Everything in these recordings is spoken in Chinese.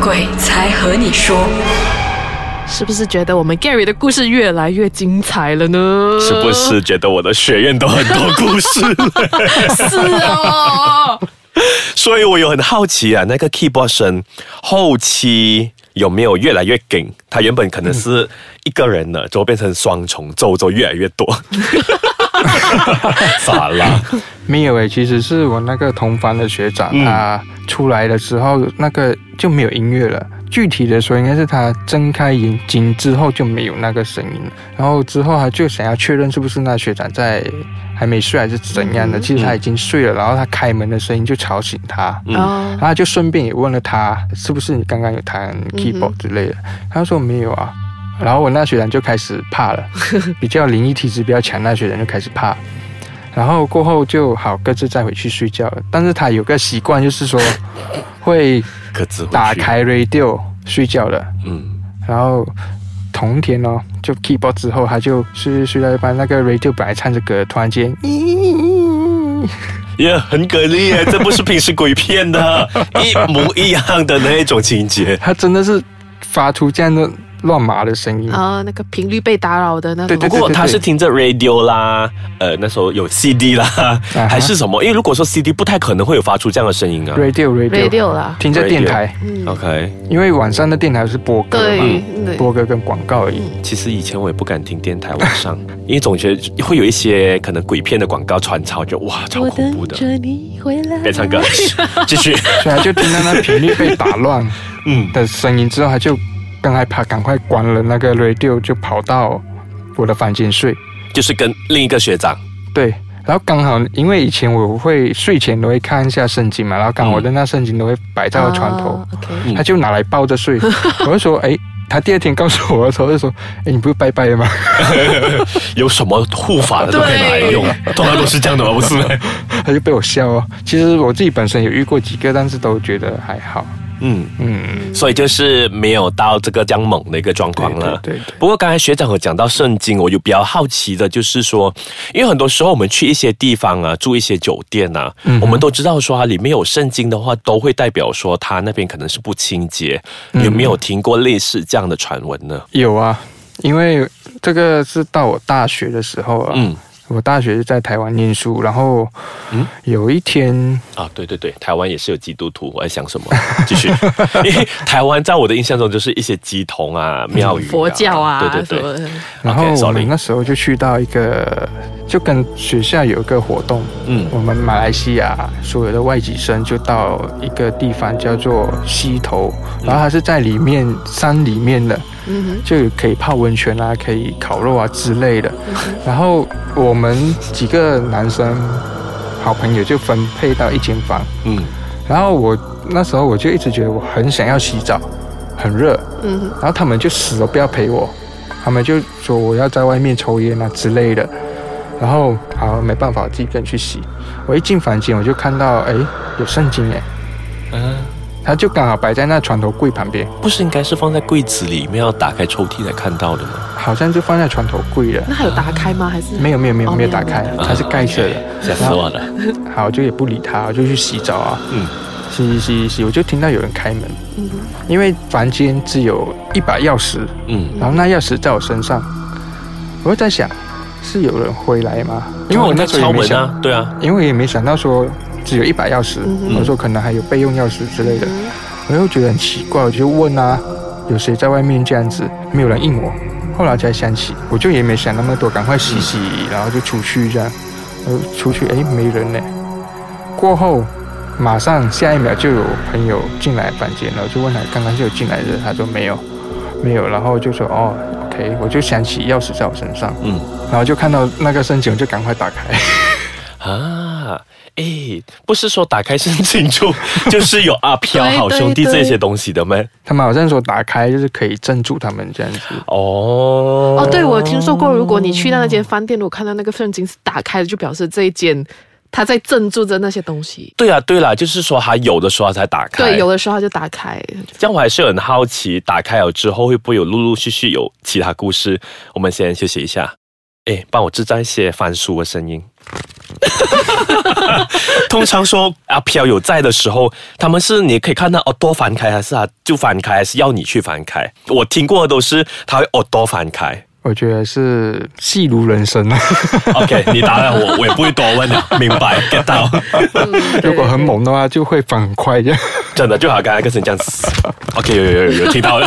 鬼才和你说，是不是觉得我们 Gary 的故事越来越精彩了呢？是不是觉得我的学院都很多故事了？是哦，所以我有很好奇啊，那个 keyboard 声后期有没有越来越紧？他原本可能是一个人的，之后变成双重奏，就越来越多。咋啦？没有诶，其实是我那个同房的学长，嗯他出来的时候，那个就没有音乐了。具体的说，应该是他睁开眼睛之后就没有那个声音了，然后之后他就想要确认是不是那学长在还没睡还是怎样的。其实他已经睡了，然后他开门的声音就吵醒他，然，后就顺便也问了他是不是你刚刚有弹 keyboard 之类的，他说没有啊。然后我那学长就开始怕了，比较灵异体质比较强，那学长就开始怕。然后过后就好各自再回去睡觉了。但是他有个习惯，就是说 会各自打，开 radio 睡觉的。嗯，然后同天哦，就 keyboard 之后，他就睡睡到一半，那个 radio 本来唱着歌，突然间，耶、很给力耶！这不是平时鬼片的，一模一样的那一种情节。他真的是发出这样的乱麻的声音。啊，那个频率被打扰的那种，对对不过他是听着 radio 啦，呃，那时候有 CD 啦，哈。还是什么？因为如果说 CD 不太可能会有发出这样的声音啊。radio radio radio 啦，听着电台，嗯，OK，因为晚上的电台是播歌嘛，对对，播歌跟广告而已。其实以前我也不敢听电台晚上，因为总觉得会有一些可能鬼片的广告传抄，就哇超恐怖的。你回来。别唱歌，继续。所以他就听到那频率被打乱 嗯，的声音之后，他就更害怕，赶快关了那个 radio，就跑到我的房间睡。就是跟另一个学长，对，然后刚好因为以前我会睡前都会看一下圣经嘛，然后刚好我的那圣经都会摆在我床头，他就拿来抱着睡。我就说，哎，他第二天告诉我的时候就说，哎，你不是拜拜了吗？有什么护法的都可以拿来用，通常都是这样的吗？不是吗？他就被我笑哦。其实我自己本身有遇过几个，但是都觉得还好。嗯，嗯，所以就是没有到这个这样猛的一个状况了。对对对不过刚才学长有讲到圣经，我就比较好奇的就是说，因为很多时候我们去一些地方啊，住一些酒店啊，嗯我们都知道说它里面有圣经的话，都会代表说它那边可能是不清洁。嗯有没有听过类似这样的传闻呢？有啊，因为这个是到我大学的时候啊，嗯我大学是在台湾念书，然后嗯？有一天啊，对对对，台湾也是有基督徒，我在想什么？继续，因为台湾在我的印象中就是一些鸡童啊、庙宇、佛教啊，对对对，然后我们那时候就去到一个，就跟学校有一个活动，嗯。我们马来西亚所有的外籍生就到一个地方叫做溪头，然后它是在里面山里面的，嗯就可以泡温泉啊，可以烤肉啊之类的。然后我们几个男生好朋友就分配到一间房，嗯。然后我那时候我就一直觉得我很想要洗澡，很热，哼，嗯然后他们就死都不要陪我，他们就说我要在外面抽烟啊之类的。然后好没办法，我自己一个人去洗。我一进房间我就看到，哎，有圣经哎，嗯，它就刚好摆在那床头柜旁边，不是应该是放在柜子里面，要打开抽屉才看到的吗？好像就放在床头柜了。那还有打开吗？还是没有没有没有哦没有打开，它是盖着的。吓死我了。好，就也不理他，我就去洗澡啊，嗯洗洗洗洗，我就听到有人开门，嗯因为房间只有一把钥匙，嗯，然后那钥匙在我身上，我就在想，是有人回来吗？因为我那时候敲也没想，门啊，对啊，因为也没想到说只有一把钥匙，嗯我说可能还有备用钥匙之类的，嗯我又觉得很奇怪，我就问啊，有谁在外面这样子？没有人应我。后来才想起，我就也没想那么多，赶快洗洗，然后就出去这样。呃，出去哎，没人呢。过后马上下一秒就有朋友进来房间了，我就问他刚刚就有进来的，他说没有，没有。然后就说哦，OK，我就想起钥匙在我身上，嗯然后就看到那个申请，我就赶快打开。啊，哎，不是说打开圣经就 就是有阿飘好兄弟这些东西的吗？他们好像说打开就是可以镇住他们这样子。哦哦，对，我听说过，如果你去到那间饭店，如果看到那个圣经是打开的，就表示这一间他在镇住着那些东西。对啊，对啦，就是说还有的时候它才打开。对，有的时候它就打开。这样 我还是很好奇，打开了之后会不会有陆陆续续有其他故事？我们先休息一下。哎，帮我制造一些翻书的声音。通常说阿飘有在的时候，他们是你可以看到哦多翻开，还是啊就翻开，还是要你去翻开？我听过的都是他会哦多翻开。我觉得是戏如人生啊。OK，你答了我，我也不会多问了，明白 get 到？如果很猛的话，就会反很快这样。真的就好，刚才跟陈这样子。OK，有有有有有听到了。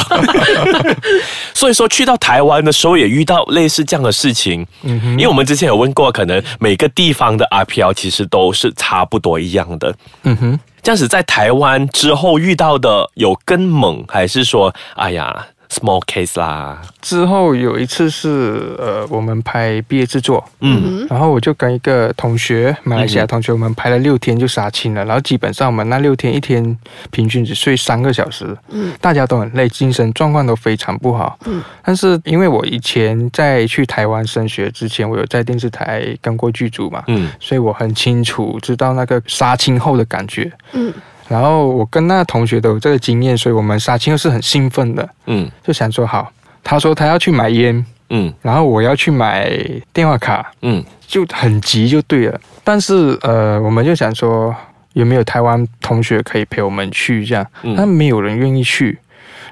所以说去到台湾的时候，也遇到类似这样的事情。嗯因为我们之前有问过，可能每个地方的阿飘其实都是差不多一样的。嗯哼，这样子在台湾之后遇到的有更猛，还是说，哎呀，small case 啦？之后有一次是呃，我们拍毕业制作，嗯然后我就跟一个同学，马来西亚同学，我们拍了六天就杀青了。然后基本上我们那六天一天平均只睡三个小时，嗯大家都很累，精神状况都非常不好。嗯但是因为我以前在去台湾升学之前，我有在电视台跟过剧组嘛，嗯所以我很清楚知道那个杀青后的感觉。嗯然后我跟那个同学都有这个经验，所以我们杀青又是很兴奋的，嗯就想说好。他说他要去买烟，嗯然后我要去买电话卡，嗯就很急就对了。但是呃，我们就想说有没有台湾同学可以陪我们去这样，嗯但没有人愿意去。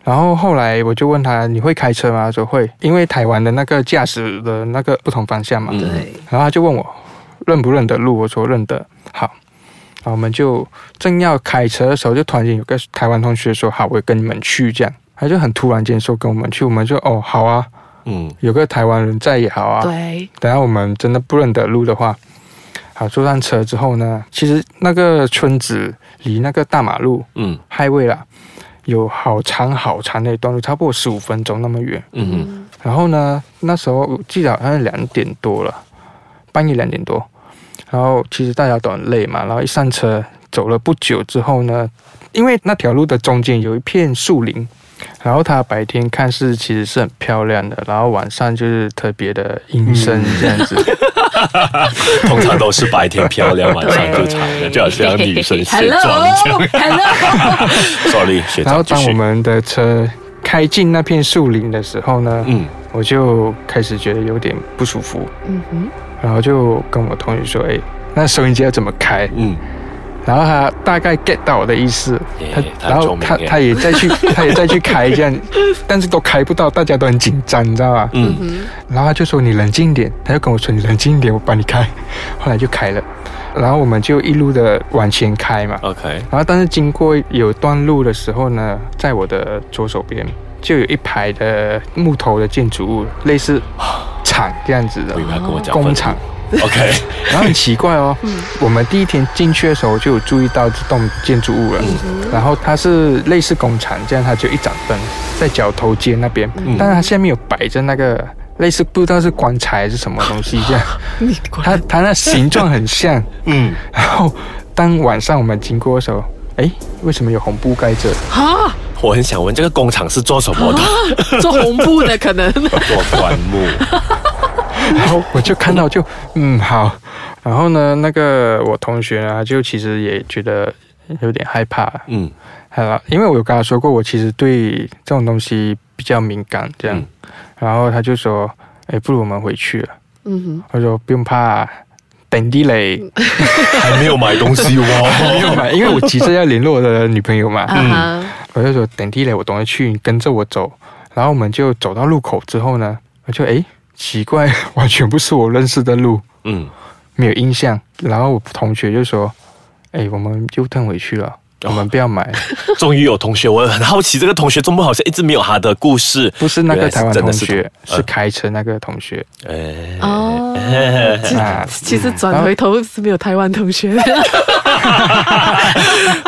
然后后来我就问他你会开车吗？他说会，因为台湾的那个驾驶的那个不同方向嘛。嗯对，然后他就问我认不认得路，我说认得。好，然后我们就正要开车的时候，就突然间有个台湾同学说好，我跟你们去这样。他就很突然间说跟我们去，我们就哦好啊，嗯有个台湾人在也好啊。对，等下我们真的不认得路的话，好坐上车之后呢，其实那个村子离那个大马路嗯 highway 啦，有好长好长的一段路，差不多十五分钟那么远。嗯然后呢，那时候记得好像是两点多了，半夜两点多。然后其实大家都很累嘛，然后一上车走了不久之后呢，因为那条路的中间有一片树林，然后它白天看似其实是很漂亮的，然后晚上就是特别的阴森这样子。通常都是白天漂亮，晚上就惨了，就好像女生卸妆这样。Hello，Sorry，然后当我。们的车开进那片树林的时候呢，嗯我就开始觉得有点不舒服，嗯哼，然后就跟我同学说：“哎，那收音机要怎么开？”嗯。然后他大概 get 到我的意思，他然后他他也再去 他也再去开这样，但是都开不到，大家都很紧张，你知道吧？嗯。嗯然后他就说你冷静一点，他就跟我说你冷静一点，我帮你开。后来就开了，然后我们就一路的往前开嘛。，OK，然后但是经过有段路的时候呢，在我的左手边就有一排的木头的建筑物，类似厂这样子的工厂。OK，然后很奇怪哦，我们第一天进去的时候就有注意到这栋建筑物了，然后它是类似工厂这样，它就一盏灯在角头街那边，但是它下面有摆着那个类似不知道是棺材还是什么东西这样，它它那形状很像，嗯，然后当晚上我们经过的时候，哎，为什么有红布盖着？啊，我很想问这个工厂是做什么的？做红布的可能，做棺木。然后我就看到就嗯好，然后呢那个我同学啊就其实也觉得有点害怕，嗯好了，因为我有跟他说过，我其实对这种东西比较敏感，这样。嗯然后他就说：“哎，不如我们回去了。嗯”我说：“不用怕，等地雷还没有买东西没哦。有买，因为我急着要联络我的女朋友嘛。哼，啊哈，我就说等地雷，我懂得去，你跟着我走。然后我们就走到路口之后呢，我就哎奇怪，完全不是我认识的路，嗯，没有印象。然后我同学就说：“哎，我们就退回去了，我们不要买。终于有同学，我很好奇，这个同学中不好像一直没有他的故事。不是那个台湾同学，是是开车那个同学。哎，哦，啊其其实转回头是没有台湾同学的，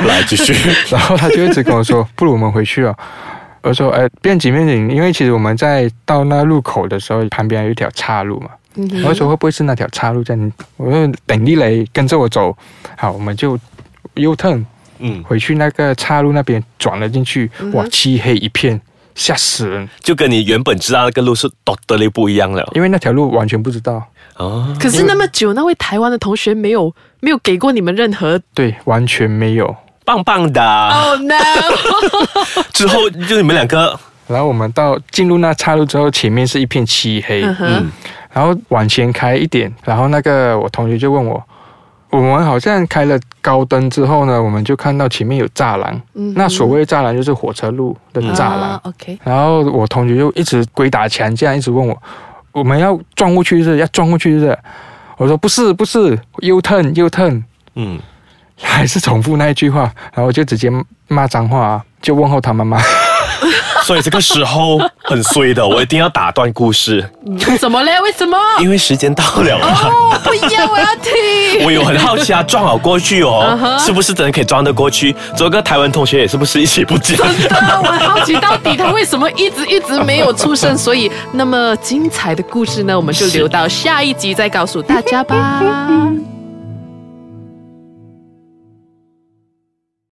来继续。然后他就一直跟我说：“不如我们回去了。”我说：“哎，变紧变紧，因为其实我们在到那路口的时候，旁边有一条岔路嘛。我说会不会是那条岔路这样？我说等地雷跟着我走，好，我们就 U turn 嗯，回去那个岔路那边转了进去，嗯哇，漆黑一片，吓死人！就跟你原本知道那个路是 totally 不一样了。因为那条路完全不知道，哦，可是那么久，那位台湾的同学没有没有给过你们任何对，完全没有。棒棒的。，Oh no，之后就你们两个，然后我们到进入那岔路之后，前面是一片漆黑，嗯，然后往前开一点，然后那个我同学就问我，我们好像开了高灯之后呢，我们就看到前面有栅栏。嗯那所谓栅栏就是火车路的栅栏。啊，OK，然后我同学就一直鬼打墙，这样一直问我，我们要撞过去是要撞过去是？我说不是不是，U turn U turn，嗯，还是重复那一句话，然后我就直接骂脏话、啊，就问候他妈妈。所以这个时候很衰的，我一定要打断故事，怎么嘞？为什么？因为时间到了啊。哦，不要，我要听。我有很好奇啊，撞好过去哦是不是真的可以撞得过去？昨个台湾同学也是不是一起不见？真的，我很好奇到底他为什么一直一直没有出生，所以那么精彩的故事呢，我们就留到下一集再告诉大家吧。